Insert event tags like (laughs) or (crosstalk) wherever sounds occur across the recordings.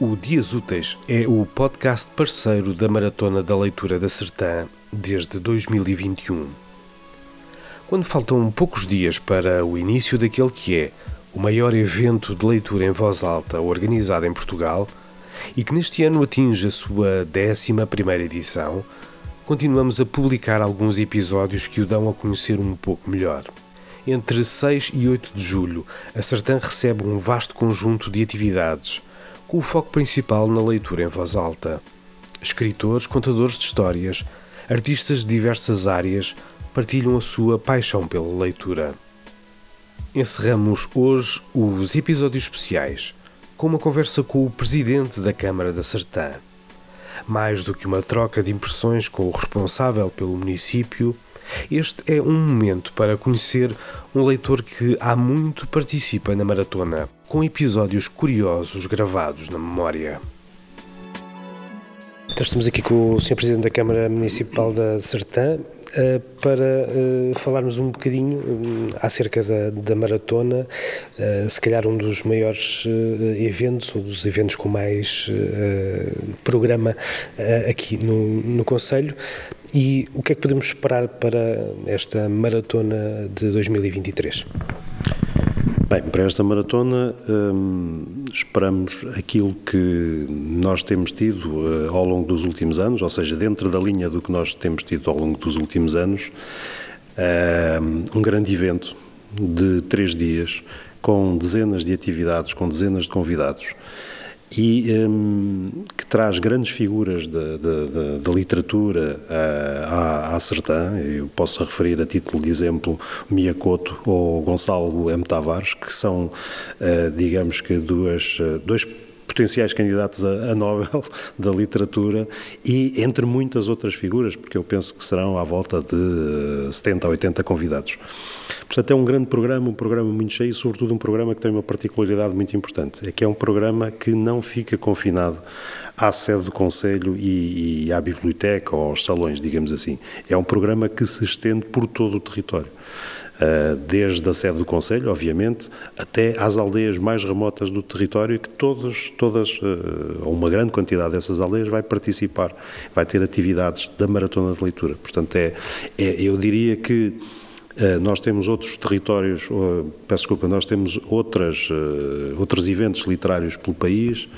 O Dias Úteis é o podcast parceiro da Maratona da Leitura da Sertã desde 2021. Quando faltam poucos dias para o início daquele que é o maior evento de leitura em voz alta organizado em Portugal e que neste ano atinge a sua 11 edição, continuamos a publicar alguns episódios que o dão a conhecer um pouco melhor. Entre 6 e 8 de julho, a Sertã recebe um vasto conjunto de atividades com o foco principal na leitura em voz alta. Escritores, contadores de histórias, artistas de diversas áreas partilham a sua paixão pela leitura. Encerramos hoje os episódios especiais com uma conversa com o presidente da Câmara da Sertã. Mais do que uma troca de impressões com o responsável pelo município, este é um momento para conhecer um leitor que há muito participa na maratona, com episódios curiosos gravados na memória. Então estamos aqui com o Sr. Presidente da Câmara Municipal da Sertã uh, para uh, falarmos um bocadinho um, acerca da, da maratona, se calhar um dos maiores eventos, ou dos eventos com mais programa aqui no, no Conselho. E o que é que podemos esperar para esta maratona de 2023? Bem, para esta maratona hum, esperamos aquilo que nós temos tido uh, ao longo dos últimos anos, ou seja, dentro da linha do que nós temos tido ao longo dos últimos anos, uh, um grande evento de três dias com dezenas de atividades, com dezenas de convidados e um, que traz grandes figuras da, literatura à, à Sertã. Eu posso referir a título de exemplo Miyakoto ou Gonçalo M. Tavares, que são, uh, digamos que, duas, uh, dois potenciais candidatos a, a, Nobel (laughs) da literatura e entre muitas outras figuras, porque eu penso que serão à volta de 70 a 80 convidados. Portanto, é um grande programa, um programa muito cheio e, sobretudo, um programa que tem uma particularidade muito importante: é que é um programa que não fica confinado à sede do Conselho e, e à biblioteca ou aos salões, digamos assim. É um programa que se estende por todo o território. Uh, desde a sede do Conselho, obviamente, até às aldeias mais remotas do território, que todos, todas, uh, ou uma grande quantidade dessas aldeias, vai participar, vai ter atividades da Maratona de Leitura. Portanto, é, é eu diria que eh, nós temos outros territórios, peço desculpa, nós temos outras, outros eventos literários pelo país.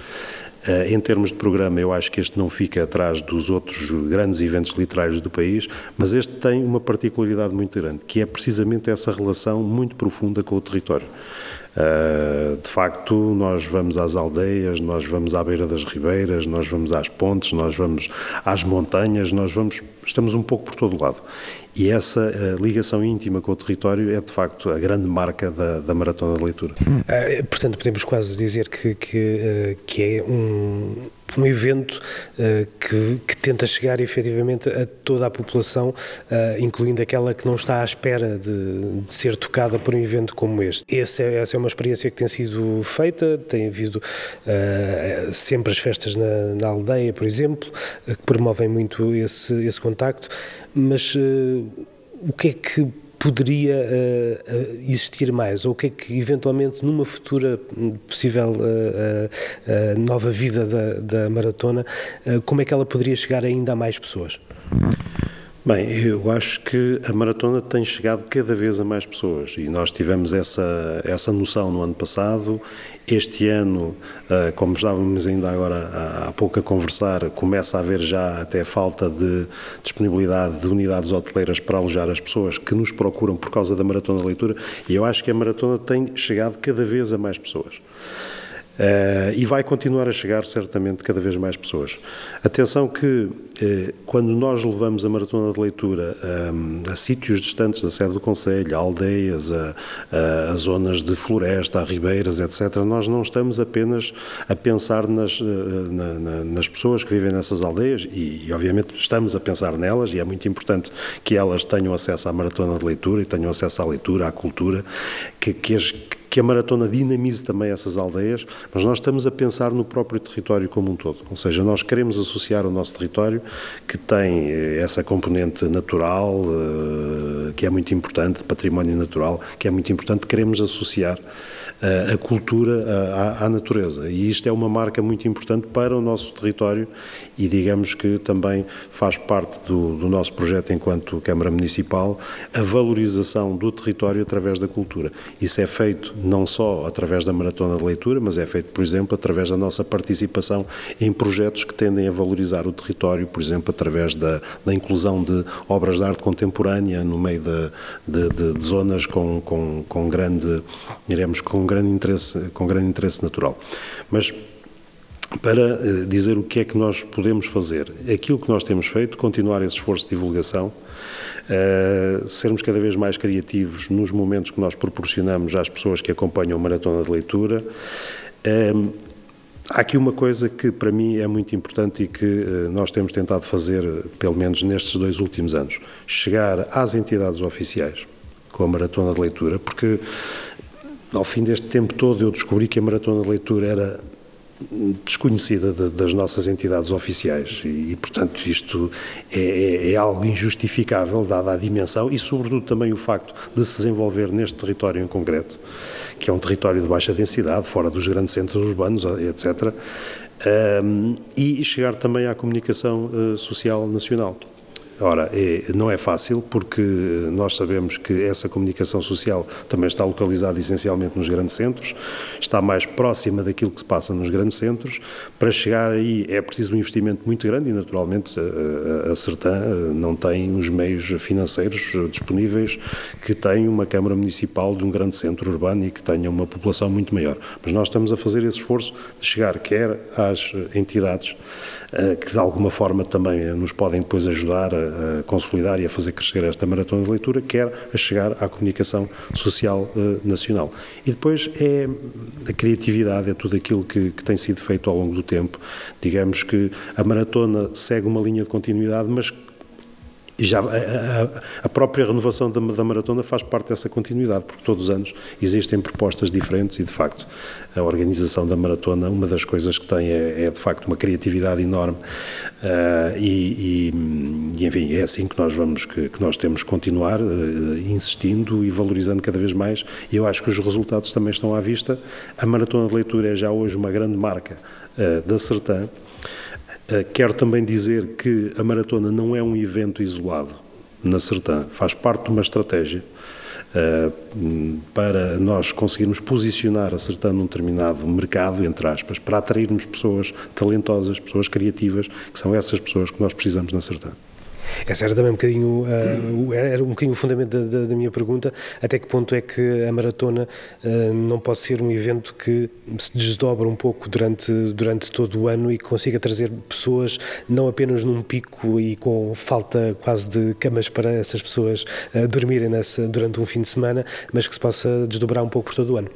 Eh, em termos de programa, eu acho que este não fica atrás dos outros grandes eventos literários do país, mas este tem uma particularidade muito grande, que é precisamente essa relação muito profunda com o território. de facto, nós vamos às aldeias, nós vamos à beira das ribeiras, nós vamos às pontes, nós vamos às montanhas, nós vamos, estamos um pouco por todo lado. E essa uh, ligação íntima com o território é, de facto, a grande marca da, da Maratona de Leitura. Uh, portanto, podemos quase dizer que, que, uh, que é um, um evento que, que, tenta chegar efetivamente a toda a população, incluindo aquela que não está à espera de, de, ser tocada por um evento como este. Essa é, essa é uma experiência que tem sido feita, tem havido sempre as festas na, na aldeia, por exemplo, que promovem muito esse, esse contacto mas uh, o que é que poderia uh, existir mais? Ou o que é que, eventualmente, numa futura possível uh, nova vida da, da maratona, como é que ela poderia chegar ainda a mais pessoas? Bem, eu acho que a maratona tem chegado cada vez a mais pessoas e nós tivemos essa, essa noção no ano passado. Este ano, eh, como estávamos ainda agora há pouco a conversar, começa a haver já até falta de disponibilidade de unidades hoteleiras para alojar as pessoas que nos procuram por causa da maratona de leitura e eu acho que a maratona tem chegado cada vez a mais pessoas. Uh, e vai continuar a chegar certamente cada vez mais pessoas. Atenção que uh, quando nós levamos a maratona de leitura um, a sítios distantes da sede do Conselho, a aldeias, a, a, a, zonas de floresta, a ribeiras, etc., nós não estamos apenas a pensar nas, na, na, nas pessoas que vivem nessas aldeias e, e, obviamente, estamos a pensar nelas e é muito importante que elas tenham acesso à maratona de leitura e tenham acesso à leitura, à cultura, que, que as que a maratona dinamize também essas aldeias, mas nós estamos a pensar no próprio território como um todo. Ou seja, nós queremos associar o nosso território, que tem eh, essa componente natural, eh, que é muito importante, património natural, que é muito importante, queremos associar a cultura à, à, natureza. E isto é uma marca muito importante para o nosso território e digamos que também faz parte do, do, nosso projeto enquanto Câmara Municipal a valorização do território através da cultura. Isso é feito não só através da maratona de leitura, mas é feito, por exemplo, através da nossa participação em projetos que tendem a valorizar o território, por exemplo, através da, da inclusão de obras de arte contemporânea no meio de, de, de, zonas com, com, com grande, diremos, com grande interesse, com grande interesse natural. Mas para eh, dizer o que é que nós podemos fazer. Aquilo que nós temos feito, continuar esse esforço de divulgação, uh, sermos cada vez mais criativos nos momentos que nós proporcionamos às pessoas que acompanham a maratona de leitura. Uh, há aqui uma coisa que para mim é muito importante e que uh, nós temos tentado fazer, pelo menos nestes dois últimos anos, chegar às entidades oficiais com a maratona de leitura, porque ao fim deste tempo todo eu descobri que a maratona de leitura era desconhecida de, das nossas entidades oficiais e, portanto, isto é, é, é, algo injustificável, dada a dimensão e, sobretudo, também o facto de se desenvolver neste território em concreto, que é um território de baixa densidade, fora dos grandes centros urbanos, etc., um, e chegar também à comunicação uh, social nacional. Ora, é, não é fácil porque nós sabemos que essa comunicação social também está localizada essencialmente nos grandes centros, está mais próxima daquilo que se passa nos grandes centros. Para chegar aí é preciso um investimento muito grande e, naturalmente, a, a Sertã não tem os meios financeiros disponíveis que tem uma Câmara Municipal de um grande centro urbano e que tenha uma população muito maior. Mas nós estamos a fazer esse esforço de chegar quer às entidades eh, que de alguma forma também nos podem depois ajudar a, consolidar e a fazer crescer esta maratona de leitura, quer a chegar à comunicação social eh, nacional. E depois é a criatividade, é tudo aquilo que, que tem sido feito ao longo do tempo. Digamos que a maratona segue uma linha de continuidade, mas e já a, a, própria renovação da, da, maratona faz parte dessa continuidade, porque todos os anos existem propostas diferentes e, de facto, a organização da maratona, uma das coisas que tem é, é de facto, uma criatividade enorme. Uh, e, e, enfim, é assim que nós vamos, que, que nós temos que continuar uh, insistindo e valorizando cada vez mais. E eu acho que os resultados também estão à vista. A maratona de leitura é já hoje uma grande marca uh, da Sertã, quero também dizer que a maratona não é um evento isolado na Sertã, faz parte de uma estratégia uh, para nós conseguirmos posicionar a Sertã num determinado mercado, entre aspas, para atrairmos pessoas talentosas, pessoas criativas, que são essas pessoas que nós precisamos na Sertã. Essa era também um bocadinho, uh, era um bocadinho o fundamento da, da, da, minha pergunta, até que ponto é que a maratona uh, não pode ser um evento que se desdobra um pouco durante, durante todo o ano e que consiga trazer pessoas não apenas num pico e com falta quase de camas para essas pessoas uh, dormirem nessa, durante um fim de semana, mas que se possa desdobrar um pouco por todo o ano.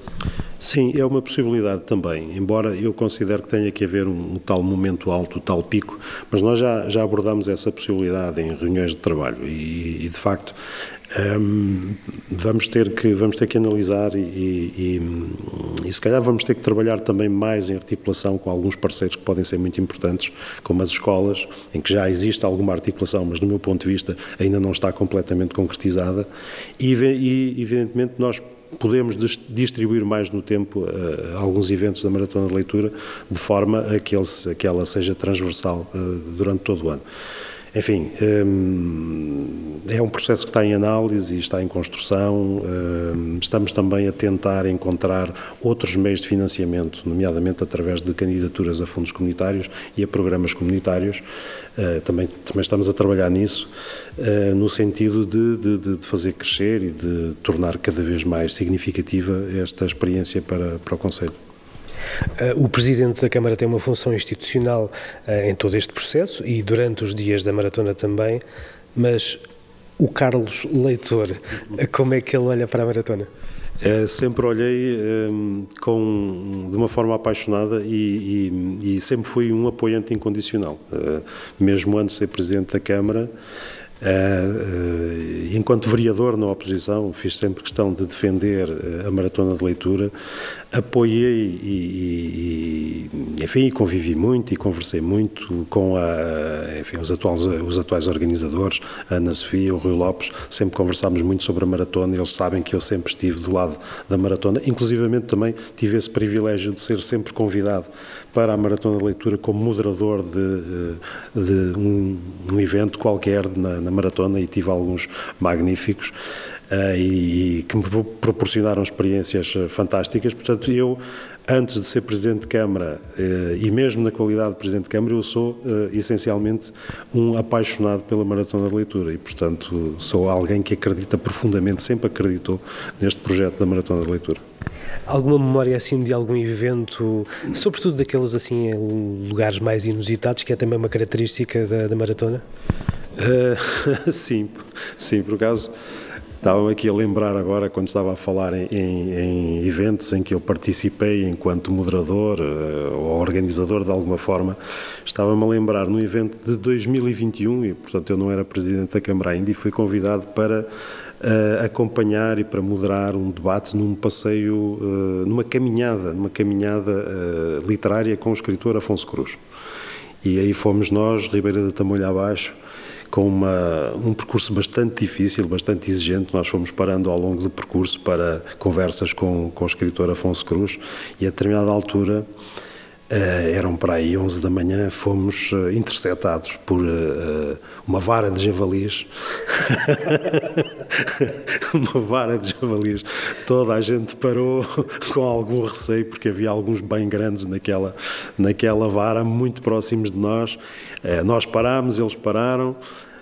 Sim, é uma possibilidade também, embora eu considere que tenha que haver um, um tal momento alto, um tal pico, mas nós já, já abordamos essa possibilidade em reuniões de trabalho e, e de facto um, vamos ter que vamos ter que analisar e, e, e, se calhar vamos ter que trabalhar também mais em articulação com alguns parceiros que podem ser muito importantes, como as escolas, em que já existe alguma articulação, mas do meu ponto de vista ainda não está completamente concretizada e, e evidentemente nós podemos distribuir mais no tempo uh, alguns eventos da Maratona de Leitura de forma a que, ele, a que ela seja transversal uh, durante todo o ano. Enfim, hum, é um processo que está em análise e está em construção. Hum, estamos também a tentar encontrar outros meios de financiamento, nomeadamente através de candidaturas a fundos comunitários e a programas comunitários. Uh, também, também estamos a trabalhar nisso, uh, no sentido de, de, de, fazer crescer e de tornar cada vez mais significativa esta experiência para, para o Conselho. Eh, o Presidente da Câmara tem uma função institucional eh, em todo este processo e durante os dias da maratona também, mas o Carlos Leitor, eh, como é que ele olha para a maratona? É, sempre olhei um, com, de uma forma apaixonada e, e, e, sempre fui um apoiante incondicional. Uh, mesmo antes de ser Presidente da Câmara, enquanto vereador na oposição, fiz sempre questão de defender a maratona de leitura, apoiei e, e, enfim, convivi muito e conversei muito com a, enfim, os, atuais, os atuais organizadores, a Ana Sofia, o Rui Lopes, sempre conversámos muito sobre a maratona, eles sabem que eu sempre estive do lado da maratona, inclusivamente também tive esse privilégio de ser sempre convidado para a Maratona de Leitura como moderador de, de um, um, evento qualquer na, na Maratona e tive alguns magníficos. Uh, e, e, que me proporcionaram experiências eh, fantásticas. Portanto, eu, antes de ser Presidente de Câmara uh, e mesmo na qualidade de Presidente de Câmara, eu sou essencialmente um apaixonado pela Maratona de Leitura e, portanto, sou alguém que acredita profundamente, sempre acreditou neste projeto da Maratona de Leitura. Alguma memória assim de algum evento, sobretudo daqueles assim lugares mais inusitados, que é também uma característica da, da maratona? Uh, (laughs) sim, sim, por acaso estava aqui a lembrar agora quando estava a falar em, em, eventos em que eu participei enquanto moderador uh, ou organizador de alguma forma, estava-me a lembrar no evento de 2021 e portanto eu não era presidente da Câmara ainda e fui convidado para uh, acompanhar e para moderar um debate num passeio, uh, numa caminhada, numa caminhada literária com o escritor Afonso Cruz. E aí fomos nós, Ribeira da Tamoilha abaixo, com uma, um percurso bastante difícil, bastante exigente. Nós fomos parando ao longo do percurso para conversas com, com o escritor Afonso Cruz e a determinada altura eram para aí 11 da manhã, fomos uh, interceptados por uh, uma vara de javalis. (laughs) uma vara de javalis. Toda a gente parou (laughs) com algum receio, porque havia alguns bem grandes naquela, naquela vara, muito próximos de nós. nós parámos, eles pararam.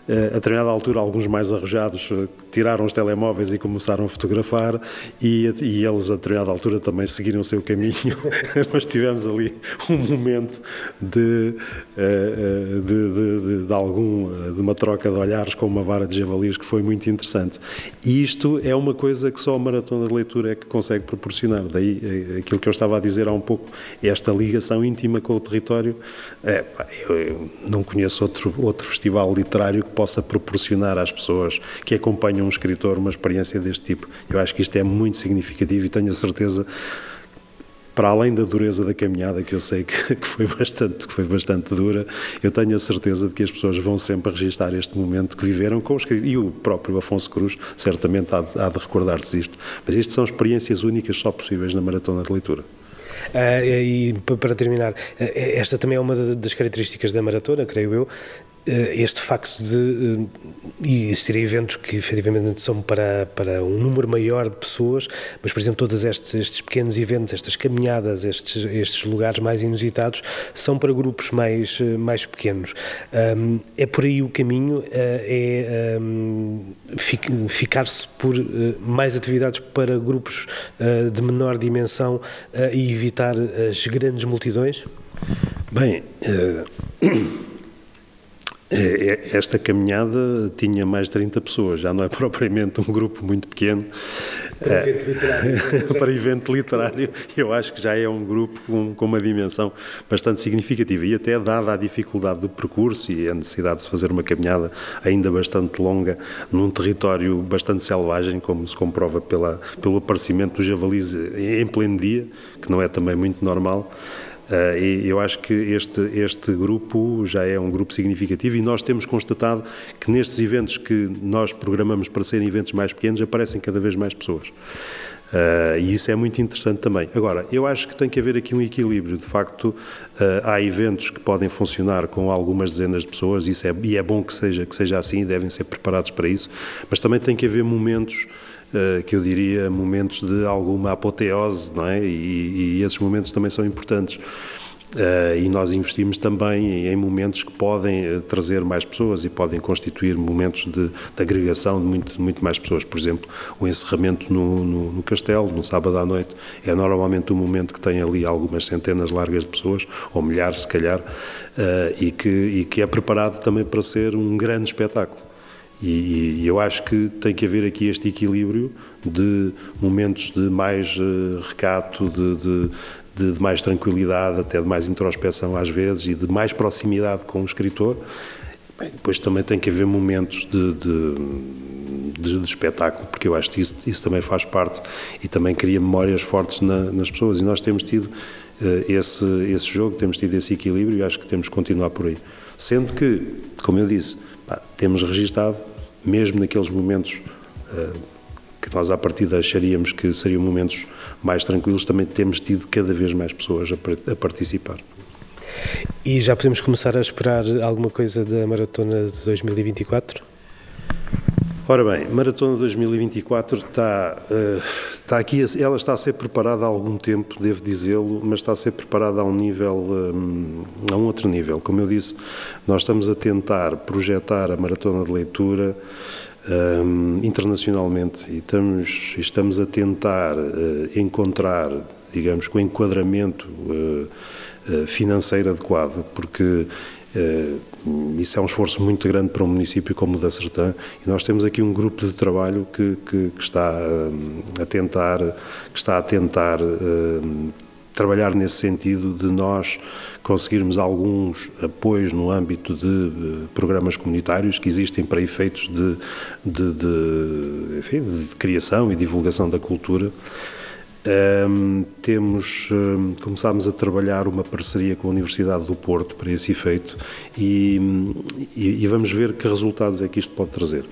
Eh, a determinada altura, alguns mais arrojados eh, tiraram os telemóveis e começaram a fotografar, e, e eles, a determinada altura, também seguiram o seu caminho, (laughs) mas tivemos ali um momento de, eh, de, de, de, algum, de uma troca de olhares com uma vara de javalis que foi muito interessante. E isto é uma coisa que só a maratona de leitura é que consegue proporcionar. Daí aquilo que eu estava a dizer há um pouco, esta ligação íntima com o território. É, eu, eu não conheço outro, outro festival literário possa proporcionar às pessoas que acompanham um escritor uma experiência deste tipo. Eu acho que isto é muito significativo e tenho a certeza para além da dureza da caminhada, que eu sei que, (laughs) que, foi bastante, que foi bastante dura, eu tenho a certeza de que as pessoas vão sempre registrar este momento que viveram com o escritor. E o próprio Afonso Cruz certamente há de, há de recordar-se isto. Mas isto são experiências únicas só possíveis na maratona de leitura. Uh, e para terminar, esta também é uma das características da maratona, creio eu, eh, este facto de eh, existir eventos que efetivamente são para, para um número maior de pessoas, mas, por exemplo, todos estes, estes pequenos eventos, estas caminhadas, estes, estes lugares mais inusitados, são para grupos mais, eh, mais pequenos. Um, é por aí o caminho, é um, ficar-se por mais atividades para grupos de menor dimensão e evitar as grandes multidões? Bem. Uh... É, é, esta caminhada tinha mais de 30 pessoas, já não é (laughs) propriamente um grupo muito pequeno. Para evento literário. (laughs) para evento literário, eu acho que já é um grupo com, com, uma dimensão bastante significativa e até dada a dificuldade do percurso e a necessidade de se fazer uma caminhada ainda bastante longa num território bastante selvagem, como se comprova pela, pelo aparecimento dos javalis em pleno dia, que não é também muito normal. Uh, e eu acho que este, este grupo já é um grupo significativo e nós temos constatado que nestes eventos que nós programamos para serem eventos mais pequenos aparecem cada vez mais pessoas. Uh, e isso é muito interessante também. Agora, eu acho que tem que haver aqui um equilíbrio. De facto, uh, há eventos que podem funcionar com algumas dezenas de pessoas isso é, e é bom que seja, que seja assim, devem ser preparados para isso, mas também tem que haver momentos que eu diria momentos de alguma apoteose, não é? E, e esses momentos também são importantes. Uh, e nós investimos também em momentos que podem uh, trazer mais pessoas e podem constituir momentos de, de agregação de muito, muito, mais pessoas. Por exemplo, o encerramento no, no, no, castelo, no sábado à noite, é normalmente um momento que tem ali algumas centenas largas de pessoas, ou milhares se calhar, uh, e, que, e que é preparado também para ser um grande espetáculo. E, e, eu acho que tem que haver aqui este equilíbrio de momentos de mais uh, recato, de, de, de, mais tranquilidade, até de mais introspeção às vezes e de mais proximidade com o escritor, Bem, depois também tem que haver momentos de, de, de, de espetáculo, porque eu acho que isso, isso, também faz parte e também cria memórias fortes na, nas pessoas. E nós temos tido uh, esse, esse jogo, temos tido esse equilíbrio e acho que temos que continuar por aí. Sendo que, como eu disse, temos registado, mesmo naqueles momentos uh, que nós à partida acharíamos que seriam momentos mais tranquilos, também temos tido cada vez mais pessoas a, a participar. E já podemos começar a esperar alguma coisa da maratona de 2024? Ora bem, Maratona 2024 está, uh, está aqui, ela está a ser preparada há algum tempo, devo dizê-lo, mas está a ser preparada a um nível, um, a um outro nível. Como eu disse, nós estamos a tentar projetar a Maratona de Leitura um, internacionalmente e estamos, estamos a tentar uh, encontrar, digamos, com enquadramento uh, financeiro adequado, porque isso é um esforço muito grande para um município como o da Sertã e nós temos aqui um grupo de trabalho que, que, que está a tentar, que está a tentar trabalhar nesse sentido de nós conseguirmos alguns apoios no âmbito de programas comunitários que existem para efeitos de, de, de, enfim, de criação e divulgação da cultura. Um, temos um, começámos a trabalhar uma parceria com a Universidade do Porto para esse efeito e, e, e vamos ver que resultados é que isto pode trazer.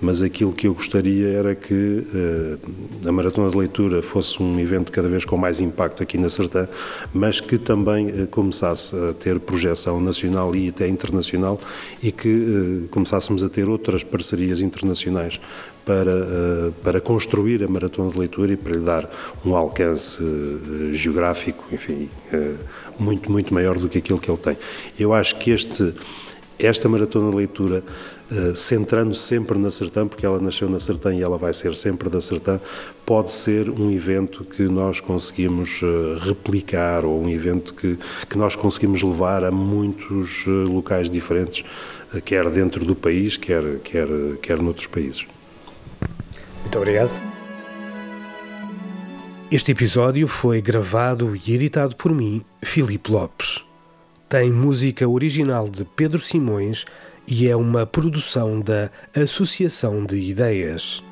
Mas aquilo que eu gostaria era que uh, a Maratona de Leitura fosse um evento cada vez com mais impacto aqui na Sertã, mas que também uh, começasse a ter projeção nacional e até internacional e que uh, começássemos a ter outras parcerias internacionais para, para construir a Maratona de Leitura e para lhe dar um alcance geográfico, enfim, muito, muito maior do que aquilo que ele tem. Eu acho que este, esta Maratona de Leitura eh, centrando sempre na Sertã, porque ela nasceu na Sertã e ela vai ser sempre da Sertã, pode ser um evento que nós conseguimos replicar ou um evento que, que nós conseguimos levar a muitos locais diferentes, quer dentro do país, quer, quer, quer noutros países. Muito obrigado. Este episódio foi gravado e editado por mim, Filipe Lopes. Tem música original de Pedro Simões e é uma produção da Associação de Ideias.